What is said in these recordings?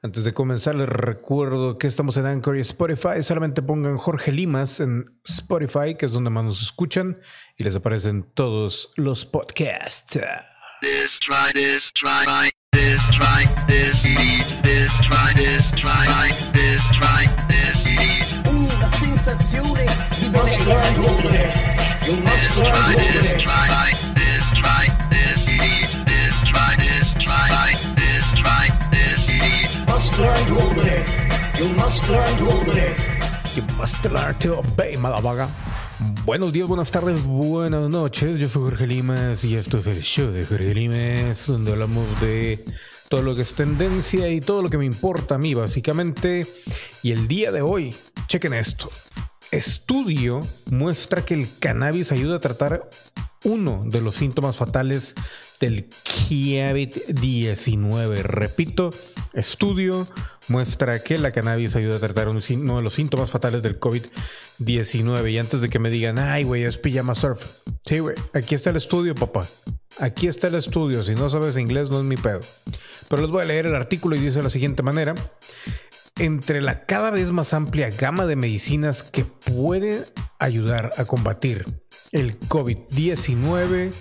Antes de comenzar, les recuerdo que estamos en Anchor y Spotify. Solamente pongan Jorge Limas en Spotify, que es donde más nos escuchan, y les aparecen todos los podcasts. To obey. Motherfucker. Buenos días, buenas tardes, buenas noches. Yo soy Jorge Limas y esto es el show de Jorge Limas, donde hablamos de todo lo que es tendencia y todo lo que me importa a mí, básicamente. Y el día de hoy, chequen esto. Estudio muestra que el cannabis ayuda a tratar uno de los síntomas fatales del COVID-19. Repito, estudio muestra que la cannabis ayuda a tratar uno de los síntomas fatales del COVID-19. Y antes de que me digan, ay, güey, es pijama surf. Sí, güey, aquí está el estudio, papá. Aquí está el estudio. Si no sabes inglés, no es mi pedo. Pero les voy a leer el artículo y dice de la siguiente manera entre la cada vez más amplia gama de medicinas que pueden ayudar a combatir el COVID-19,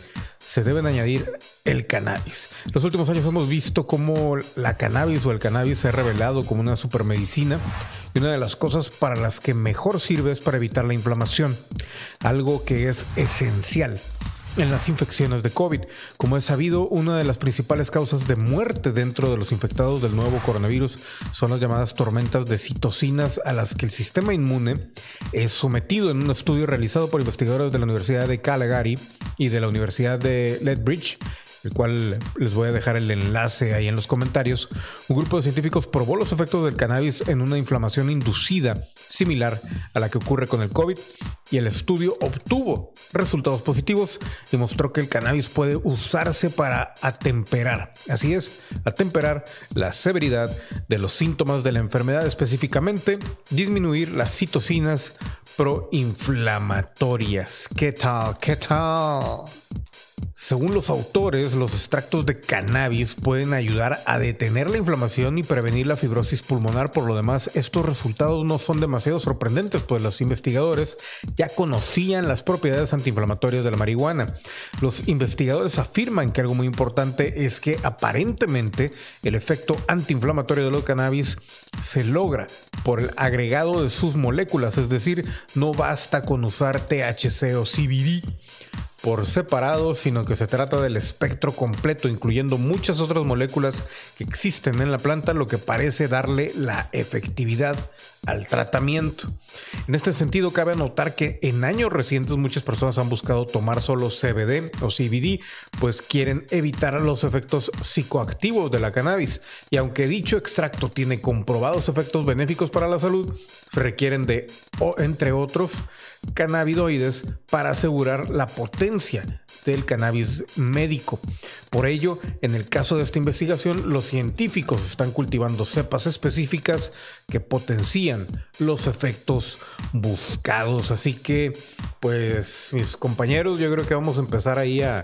se deben añadir el cannabis. Los últimos años hemos visto cómo la cannabis o el cannabis se ha revelado como una supermedicina y una de las cosas para las que mejor sirve es para evitar la inflamación, algo que es esencial en las infecciones de COVID. Como es sabido, una de las principales causas de muerte dentro de los infectados del nuevo coronavirus son las llamadas tormentas de citocinas a las que el sistema inmune es sometido en un estudio realizado por investigadores de la Universidad de Calgary y de la Universidad de Lethbridge el cual les voy a dejar el enlace ahí en los comentarios, un grupo de científicos probó los efectos del cannabis en una inflamación inducida similar a la que ocurre con el COVID y el estudio obtuvo resultados positivos y mostró que el cannabis puede usarse para atemperar, así es, atemperar la severidad de los síntomas de la enfermedad, específicamente disminuir las citocinas proinflamatorias. ¿Qué tal? ¿Qué tal? Según los autores, los extractos de cannabis pueden ayudar a detener la inflamación y prevenir la fibrosis pulmonar. Por lo demás, estos resultados no son demasiado sorprendentes, pues los investigadores ya conocían las propiedades antiinflamatorias de la marihuana. Los investigadores afirman que algo muy importante es que aparentemente el efecto antiinflamatorio de los cannabis se logra por el agregado de sus moléculas, es decir, no basta con usar THC o CBD por separado, sino que se trata del espectro completo, incluyendo muchas otras moléculas que existen en la planta, lo que parece darle la efectividad al tratamiento. En este sentido, cabe anotar que en años recientes muchas personas han buscado tomar solo CBD o CBD, pues quieren evitar los efectos psicoactivos de la cannabis. Y aunque dicho extracto tiene comprobados efectos benéficos para la salud, se requieren de, entre otros, cannabinoides para asegurar la potencia del cannabis médico. Por ello, en el caso de esta investigación, los científicos están cultivando cepas específicas que potencian los efectos buscados. Así que, pues, mis compañeros, yo creo que vamos a empezar ahí a,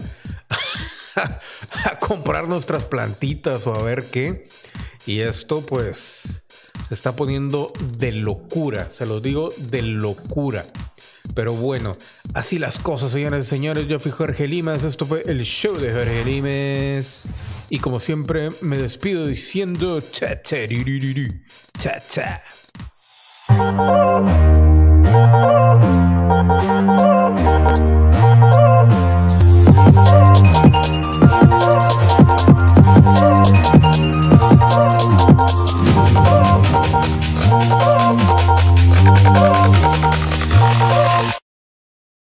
a comprar nuestras plantitas o a ver qué. Y esto, pues, se está poniendo de locura. Se los digo de locura. Pero bueno, así las cosas, señores y señores. Yo fui Jorge Limas. Esto fue el show de Jorge Limas. Y como siempre, me despido diciendo cha cha cha cha.